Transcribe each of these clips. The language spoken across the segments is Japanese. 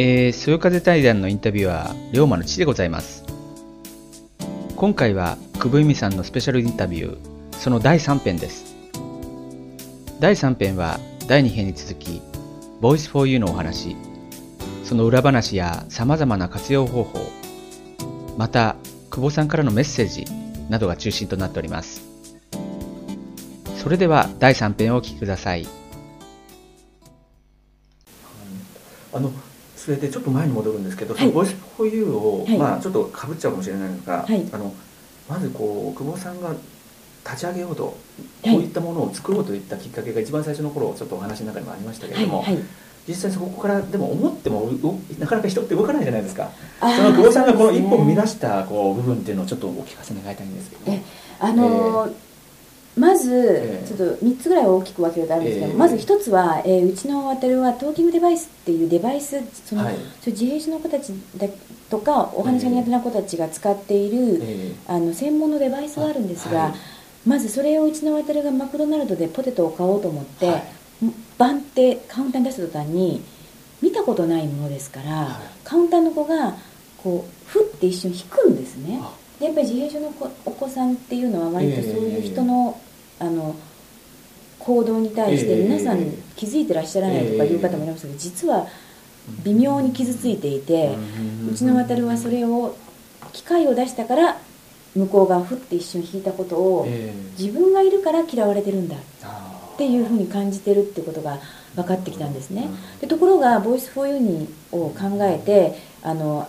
えー、そよ風対談のインタビュアー、龍馬の父でございます。今回は、久保由美さんのスペシャルインタビュー、その第3編です。第3編は、第2編に続き、Voice for You のお話、その裏話や様々な活用方法、また、久保さんからのメッセージなどが中心となっております。それでは、第3編をお聞きください。あのそれでちょっと前に戻るんですけど、はい。そのボイスフォーユーを、はい。まあちょっとかぶっちゃうかもしれないのが、はい。あのまずこう久保さんが立ち上げようと、こうはいいったものを作ろうといったきっかけが一番最初の頃ちょっとお話の中にもありましたけれども、実際そこからでも思ってもなかなか人って動かないじゃないですか。その久保さんがこの一歩そうですね。踏み出したこう部分っていうのをちょっとお聞かせ願いたいんですけど、えあのーまず、ええ。ちょっと3つぐらい大きく分けるとあるんですけど、ええ。まず1つは、えーうちの渡るはトーキングデバイスっていうデバイスその、はい自閉症の子たちだとかお話が苦手な子たちが使っている、えあの専門のデバイスがあるんですが、はい。まずそれをうちの渡るがマクドナルドでポテトを買おうと思って、はい。バンってカウンターに出した途端に見たことないものですから、はい。カウンターの子がこうふって一瞬引くんですね。やっぱり自閉症の子お子さんっていうのは割とそういう人の,、あの行動に対してええ。皆さん気づいてらっしゃらないとかいう方もいらっしゃるけど実は微妙に傷ついていて、うちの渡るはそれを機械を出したから向こうがふって一瞬引いたことをえ自分がいるから嫌われてるんだっていうふうに感じてるってことが分かってきたんですね。うんでところが「ボイスフォーユニを考えてあの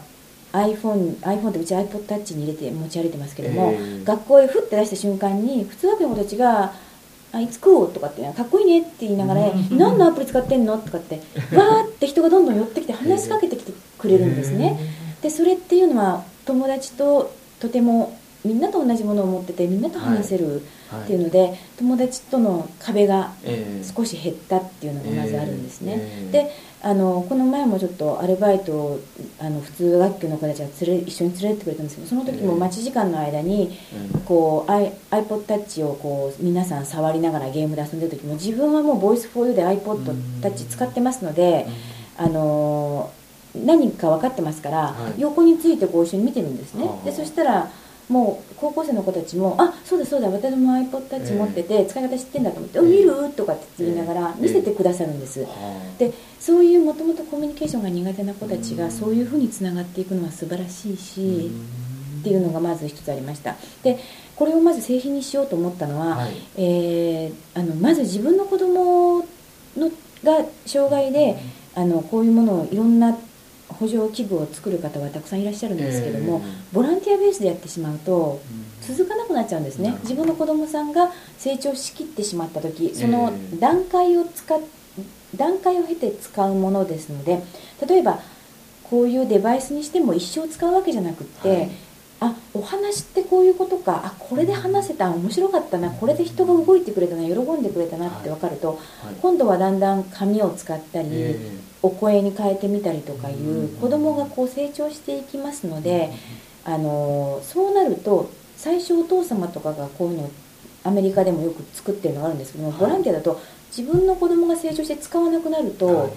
iPhone, iPhone ってうち iPodTouch に入れて持ち歩いてますけども、ええ。学校へふって出した瞬間に普通学の子たちが「あいつくとかってかっこいいねって言いながら「うん何のアプリ使ってんの?」とかって わーって人がどんどん寄ってきて話しかけてきてくれるんですね。でそれっていうのは友達ととてもみんなと同じものを持っててみんなと話せるはい。っていうので、友達との壁がええ。少し減ったっていうのがまずあるんですね、ええ。であのこの前もちょっとアルバイトをあの普通学級の子たちが連れ一緒に連れてってくれたんですけどその時も待ち時間の間にうん。こう iPodTouch をこう皆さん触りながらゲームで遊んでる時も自分はもう Voice4You で iPodTouch 使ってますので、あの何か分かってますから、はい。横についてこう一緒に見てるんですね。はあ。でそしたらもう高校生の子たちも「あそうだそうだ私も iPodTouch 持ってて使い方知ってんだと思って「ええ。お見る?」とかって言いながらええ。見せてくださるんです、はあ。でそういうもともとコミュニケーションが苦手な子たちうん。がそういうふうにつながっていくのは素晴らしいし、うん。っていうのがまず一つありました。でこれをまず製品にしようと思ったのは、はい。えーあのまず自分の子供のが障害であのこういうものをいろんな補助器具を作る方はたくさんいらっしゃるんですけども、ボランティアベースでやってしまうと続かなくなっちゃうんですね。自分の子供さんが成長しきってしまった時そのええ段階を使っ段階を経て使うものですので例えばこういうデバイスにしても一生使うわけじゃなくって、はい。あお話ってこういうことかあこれで話せた面白かったなこれで人が動いてくれたな喜んでくれたなって分かると、はい。今度はだんだん紙を使ったり、えお声に変えてみたりとかいう子供がこう成長していきますので、あのそうなると最初お父様とかがこういうのをアメリカでもよく作ってるのがあるんですけども、はい。ボランティアだと自分の子供が成長して使わなくなると、はい。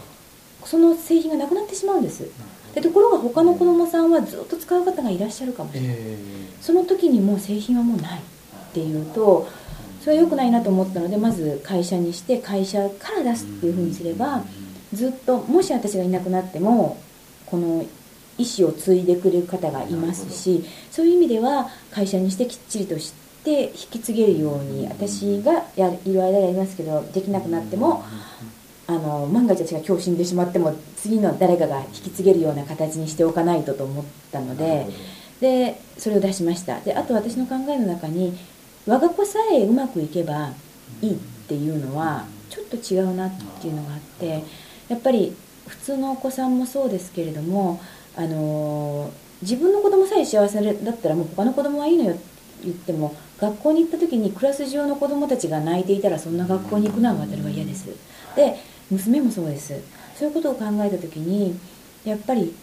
その製品がなくなってしまうんです。でところが他の子供さんはずっと使う方がいらっしゃるかもしれない、えその時にもう製品はもうないっていうとそれは良くないなと思ったのでまず会社にして会社から出すっていうふうにすればずっともし私がいなくなってもこの意思を継いでくれる方がいますしそういう意味では会社にしてきっちりとして引き継げるように私がやいる間やりますけどできなくなってもあの万が一私が今日死んでしまっても次の誰かが引き継げるような形にしておかないとと思ったので。でそれを出しました。であと私の考えの中に我が子さえうまくいけばいいっていうのはちょっと違うなっていうのがあってやっぱり普通のお子さんもそうですけれどもあの自分の子供さえ幸せだったらもう他の子供はいいのよって言っても学校に行った時にクラス上の子供たちが泣いていたらそんな学校に行くのは私は嫌です。で娘もそうです。そういうことを考えた時にやっぱり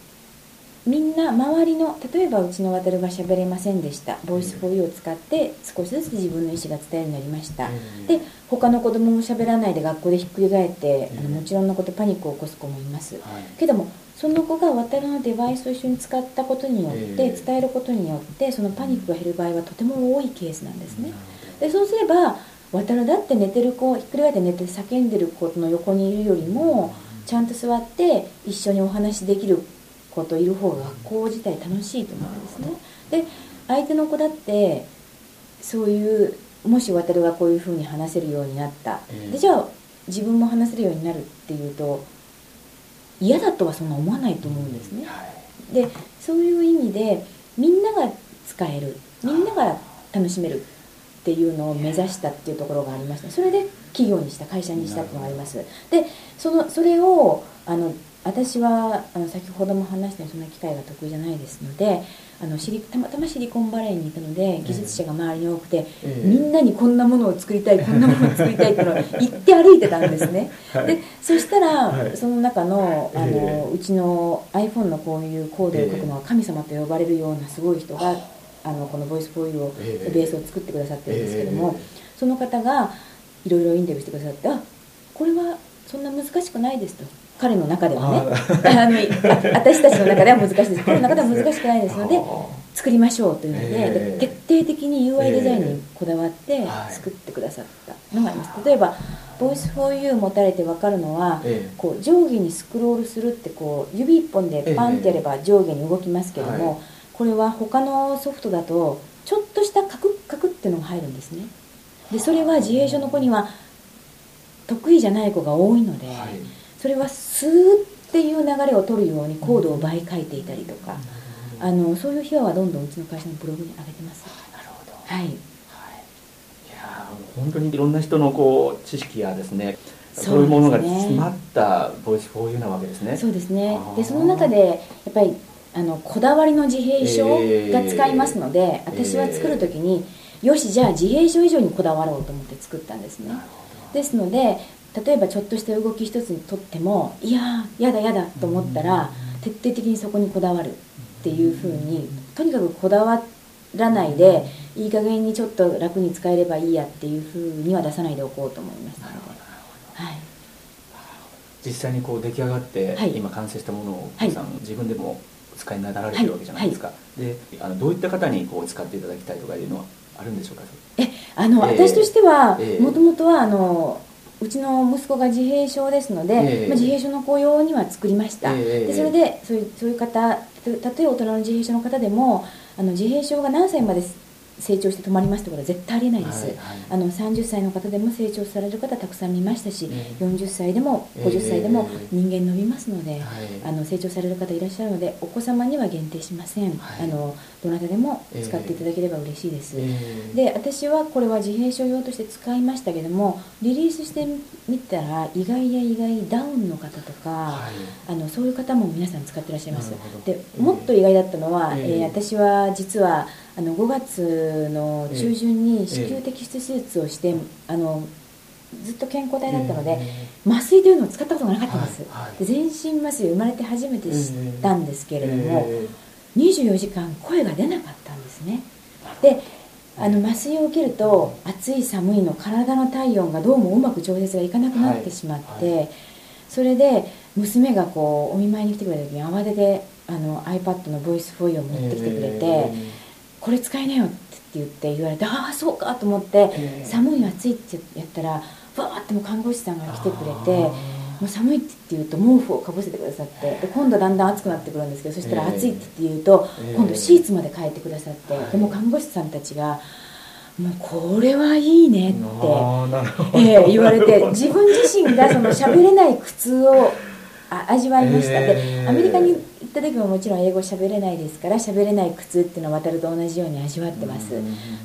みんな周りの例えばうちの渡るが喋れませんでした。ボイスフォーユーを使って少しずつ自分の意思が伝えるようになりました、で他の子供も喋らないで学校でひっくり返って、あのもちろんのことパニックを起こす子もいます、けどもその子が渡るのデバイスと一緒に使ったことによって、ええ。伝えることによってそのパニックが減る場合はとても多いケースなんですね。でそうすれば渡るだって寝てる子ひっくり返って寝て叫んでる子の横にいるよりもちゃんと座って一緒にお話しできる子といる方が学校自体楽しいと思うんですね。で相手の子だってそういうもし渡るがこういうふうに話せるようになった、ええ。でじゃあ自分も話せるようになるっていうと嫌だとはそんな思わないと思うんですね。はい。でそういう意味でみんなが使える。みんなが楽しめるっていうのを目指したっていうところがありましてそれで企業にした会社にしたっていうのがあります。でそのそれをあの私はあの先ほども話したようにそんな機会が得意じゃないですのであのシリたまたまシリコンバレーにいたので技術者が周りに多くて、ええ。みんなにこんなものを作りたいこんなものを作りたいっていうのを 言って歩いてたんですね、はい。でそしたら、はい。その中のあの、ええ。うちの iPhone のこういうコードを書くのは神様と呼ばれるようなすごい人が、あのこのボイスフォーユーを、ええ。ベースを作ってくださってるんですけども、ええ。その方がいろいろインタビューしてくださってあこれはそんな難しくないですと彼の中ではね。あのあ私たちの中では難しいです。彼の中では難しくないですので作りましょうというので,徹底的に UI デザインにこだわってはい。作ってくださったのがあります、例えば「Voice for You」持たれて分かるのは、ええ。こう上下にスクロールするってこう指一本でパンってやれば上下に動きますけども、はい。これは他のソフトだとちょっとしたカクッカクっていうのが入るんですね。でそれは自閉症の子には得意じゃない子が多いので、はいそれはスーっていう流れを取るようにコードを倍書いていたりとか、あのそういう秘話はどんどんうちの会社のブログに上げてます。なるほど。はい。はい、いやー本当にいろんな人のこう知識やですねそういうものが詰まったボイスフォーユーなわけですね。そうですね。でその中でやっぱりあのこだわりの自閉症が使いますので、私は作る時に、よしじゃあ自閉症以上にこだわろうと思って作ったんですね。ですので例えばちょっとした動き一つにとってもいやーやだやだと思ったら徹底的にそこにこだわるっていうふうにとにかくこだわらないでいい加減にちょっと楽に使えればいいやっていうふうには出さないでおこうと思いましたのでどなるほど。はい。実際にこう出来上がって、はい。今完成したものをはいさん自分でもお使いになられてるわけじゃないですか、であのどういった方にこう使っていただきたいとかいうのはあるんでしょうか？えあの、ええ。私としてはええ。もともとはあのうちの息子が自閉症ですので、ええ。まあ、自閉症の子用には作りました、ええ。でそれでそういうそういう方たとえ大人の自閉症の方でもあの自閉症が何歳まで成長して止まりますってことは絶対ありえないです、はいはい。あの30歳の方でも成長される方たくさん見ましたし、ええ。40歳でもええ。50歳でも人間伸びますので、はい。あの成長される方いらっしゃるのでお子様には限定しません、はい。あのどなたでも使っていただければ嬉しいです、ええ。で私はこれは自閉症用として使いましたけどもリリースしてみたら意外や意外ダウンの方とか、はい。あのそういう方も皆さん使ってらっしゃいます。でええもっと意外だったのは、ええ。えー私は実はあの5月の中旬に子宮摘出手術をして、あのずっと健康体だったので、え麻酔というのを使ったことがなかったんです、はいはい。で全身麻酔を生まれて初めて知ったんですけれども、え24時間声が出なかったんですね。であの麻酔を受けると暑い寒いの体の体温がどうもうまく調節がいかなくなってしまって、はいはそれで娘がこうお見舞いに来てくれた時に慌ててあの iPad のボイスフォイを持ってきてくれて、えこれ使いなよって言って言われてああそうかと思って、ええ。寒い暑いってやったらわーってもう看護師さんが来てくれてもう寒いって言うと毛布をかぶせてくださってで今度だんだん暑くなってくるんですけどそしたらええ。暑いって言うとええ。今度シーツまで変えてくださってはい。でも看護師さんたちがもうこれはいいねって。ええ言われて自分自身がその喋れない苦痛をあ味わいました、ええでアメリカに行った時ももちろん英語喋れないですから喋れない苦痛っていうのは渡ると同じように味わってます。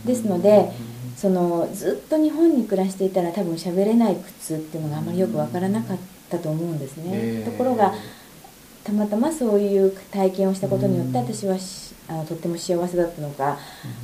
ですのでそのずっと日本に暮らしていたら多分喋れない苦痛っていうのがあまりよくわからなかったと思うんですね、ええところがたまたまそういう体験をしたことによって私はしあのとっても幸せだったのか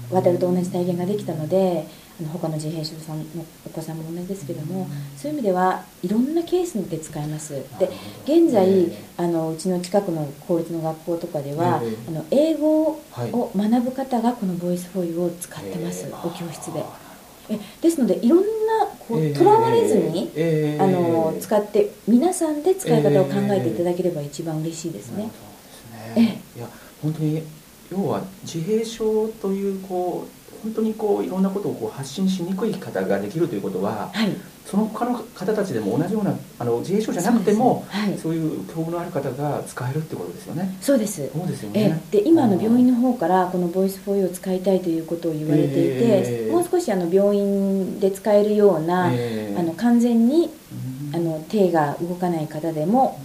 渡ると同じ体験ができたので他の自閉症さんのお子さんも同じですけどもそういう意味ではいろんなケースで使えます。で現在ええ。あのうちの近くの公立の学校とかではええ。あの英語はいを学ぶ方がこのボイスフォイを使ってますええお教室で。あえですのでいろんなこうとらわれずに、えー、あの使って皆さんで使い方を考えていただければ一番嬉しいですね。えー、ですね。いや本当に要は自閉症というこう本当にこういろんなことをこう発信しにくい方ができるということは、はい、その他の方たちでも同じようなあの自閉症じゃなくてもそう,、はい、そういう境遇のある方が使えるってことですよね。そうです。そうですよね。で今の病院の方からこのボイスフォーユーを使いたいということを言われていて、えー、もう少しあの病院で使えるような、えー、あの完全にあの手が動かない方でも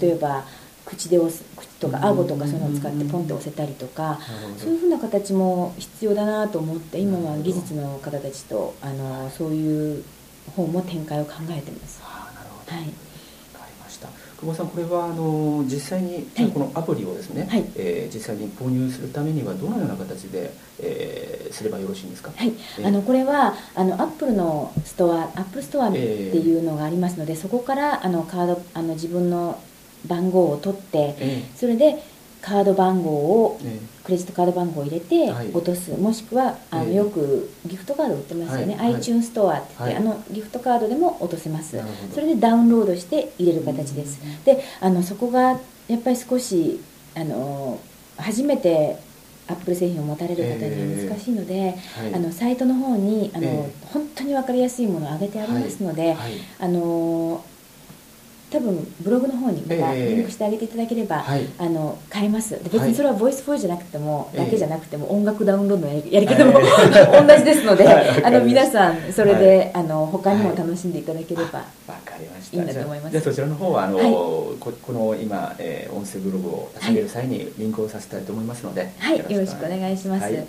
例えば。口で押す口とか顎とかそういうのを使ってポンって押せたりとかそういうふうな形も必要だなと思って今は技術の方たちとあのそういう方も展開を考えてます。あなるほど、はい。久保さんこれはあの実際にこのアプリをですね、はい、えー、実際に購入するためにはどのような形で、えー、すればよろしいんですか、はい。えー、あのこれはあのアップルのストアアップルストアっていうのがありますので、そこからあのカードあの自分の番号を取って、えそれでカード番号を、えクレジットカード番号を入れて落とす、はい、もしくはあの、よくギフトカード売ってますよね、はい、iTunes ストアって言って、あのギフトカードでも落とせます。それでダウンロードして入れる形です、であのそこがやっぱり少しあの初めてアップル製品を持たれる方には難しいので、えーはい、あのサイトの方にあの、えー、本当に分かりやすいものを上げてありますので、はい、あの多分ブログの方にまたリンクしてあげていただければ、えー、あの買えます。別にそれは Voice4u じゃなくても、だけじゃなくても音楽ダウンロードのやり方も、同じですので、あの皆さんそれで、あの他にも楽しんでいただければ、わかりました。いいんだと思います。じゃあそちらの方はあの、ここの今、えー、音声ブログを立ち上げる際にリンクをさせたいと思いますので、はい、よろしくお願いします。はい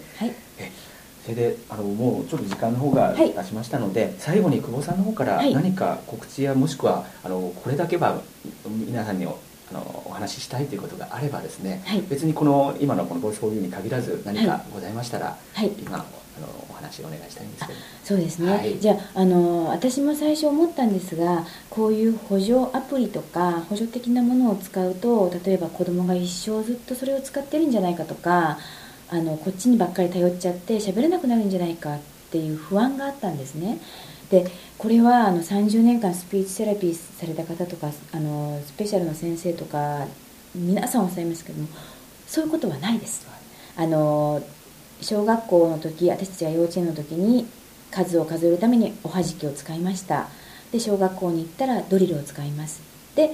それであのもうちょっと時間の方が経ちましたので、はい、最後に久保さんの方から何か告知やもしくはあのこれだけは皆さんにあのお話ししたいということがあればですね、はい、別にこの今のこのボイスフォーユーに限らず何かございましたら、はい、今あのお話をお願いしたいんですけど。そうですね、はい、じゃああの私も最初思ったんですがこういう補助アプリとか補助的なものを使うと例えば子供が一生ずっとそれを使ってるんじゃないかとかあのこっちにばっかり頼っちゃって喋れなくなるんじゃないかっていう不安があったんですね。でこれはあの30年間スピーチセラピーされた方とかあのスペシャルの先生とか皆さんおっしゃいますけどもそういうことはないですあの小学校の時私たちが幼稚園の時に数を数えるためにおはじきを使いました。で小学校に行ったらドリルを使います。で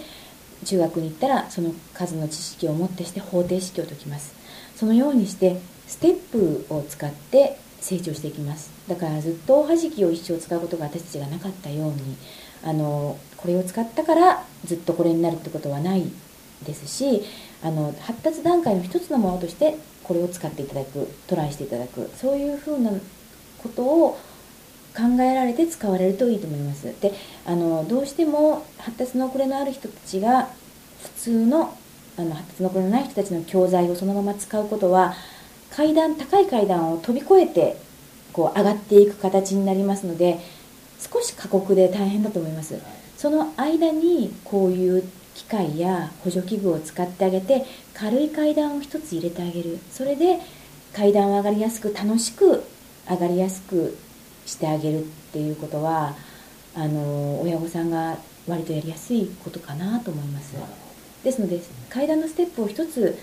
中学に行ったらその数の知識をもってして方程式を解きます。そのようにしてステップを使って成長していきます。だからずっとおはじきを一生使うことが私たちがなかったようにあのこれを使ったからずっとこれになるってことはないですしあの発達段階の一つのものとしてこれを使っていただくトライしていただくそういうふうなことを考えられて使われるといいと思います。であのどうしても発達の遅れのある人たちが普通のあの発達の子のない人たちの教材をそのまま使うことは階段高い階段を飛び越えてこう上がっていく形になりますので少し過酷で大変だと思いますその間にこういう機械や補助器具を使ってあげて軽い階段を1つ入れてあげるそれで階段を上がりやすく楽しく上がりやすくしてあげるっていうことはあの親御さんが割とやりやすいことかなと思います。ですので階段のステップを1つ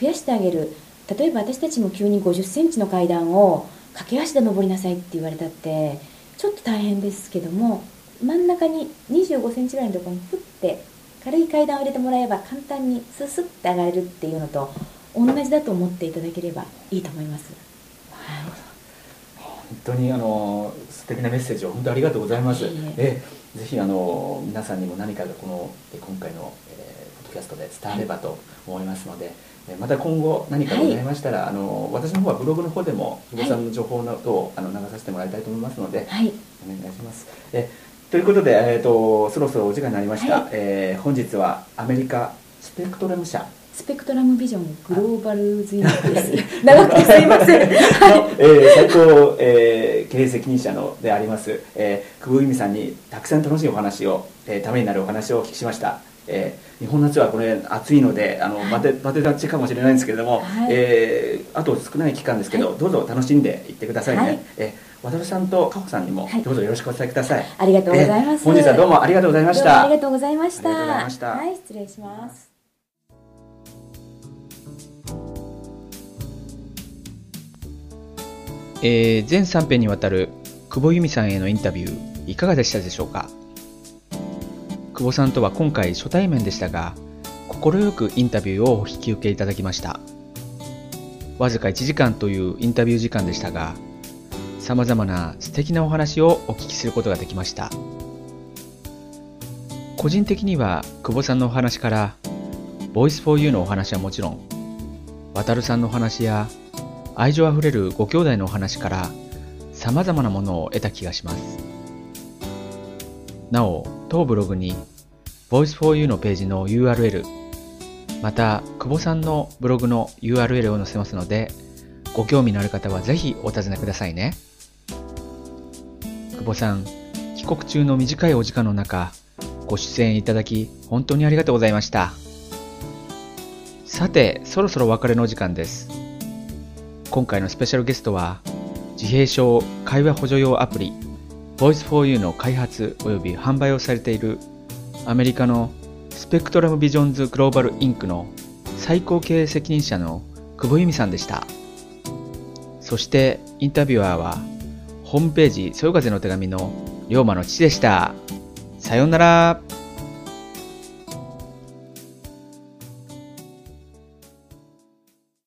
増やしてあげる例えば私たちも急に5 0センチの階段を駆け足で登りなさいって言われたってちょっと大変ですけども真ん中に2 5センチぐらいのところにふって軽い階段を入れてもらえば簡単にススッて上がれるっていうのと同じだと思っていただければいいと思います。はい、本当にあの素敵なメッセージを本当にありがとうございます。えぜひあの皆さんにも何かがこの今回の、えーキャストで伝わればと思いますので、はい、また今後何かございましたら、はい、あの私の方はブログの方でも久保さんの情報などをあの流させてもらいたいと思いますので、はい、お願いします。えということで、えーと、そろそろお時間になりました、はい、えー、本日はアメリカスペクトラム社。スペクトラムビジョングローバルズインです。長くてすいません、はい。えー、最高、えー、経営責任者のであります、えー、久保由美さんにたくさん楽しいお話を、えー、ためになるお話をお聞きしましたえー、日本夏はこれ暑いのであの、はい、バテバテ立ちかもしれないんですけれども、はい、えー、あと少ない期間ですけど、はい、どうぞ楽しんでいってくださいね、はい、えー、渡さんと加穂さんにもどうぞよろしくお伝えください、ありがとうございます、本日はどうもありがとうございました。ありがとうございました。はい失礼します。えー、全3編にわたる久保由美さんへのインタビューいかがでしたでしょうか？久保さんとは今回初対面でしたが快くインタビューをお引き受けいただきましたわずか1時間というインタビュー時間でしたが様々な素敵なお話をお聞きすることができました個人的には久保さんのお話からボイス for you のお話はもちろん渡さんのお話や愛情あふれるご兄弟のお話から様々なものを得た気がします。なお、当ブログに Voice4You のページの URL、また、久保さんのブログの URL を載せますので、ご興味のある方はぜひお尋ねくださいね。久保さん、帰国中の短いお時間の中、ご出演いただき本当にありがとうございました。さて、そろそろお別れのお時間です。今回のスペシャルゲストは自閉症会話補助用アプリ Voice4U の開発及び販売をされているアメリカのスペクトラムビジョンズグローバルインクの最高経営責任者の久保由美さんでした。そしてインタビュアーはホームページそよ風の手紙の龍馬の父でした。さようなら。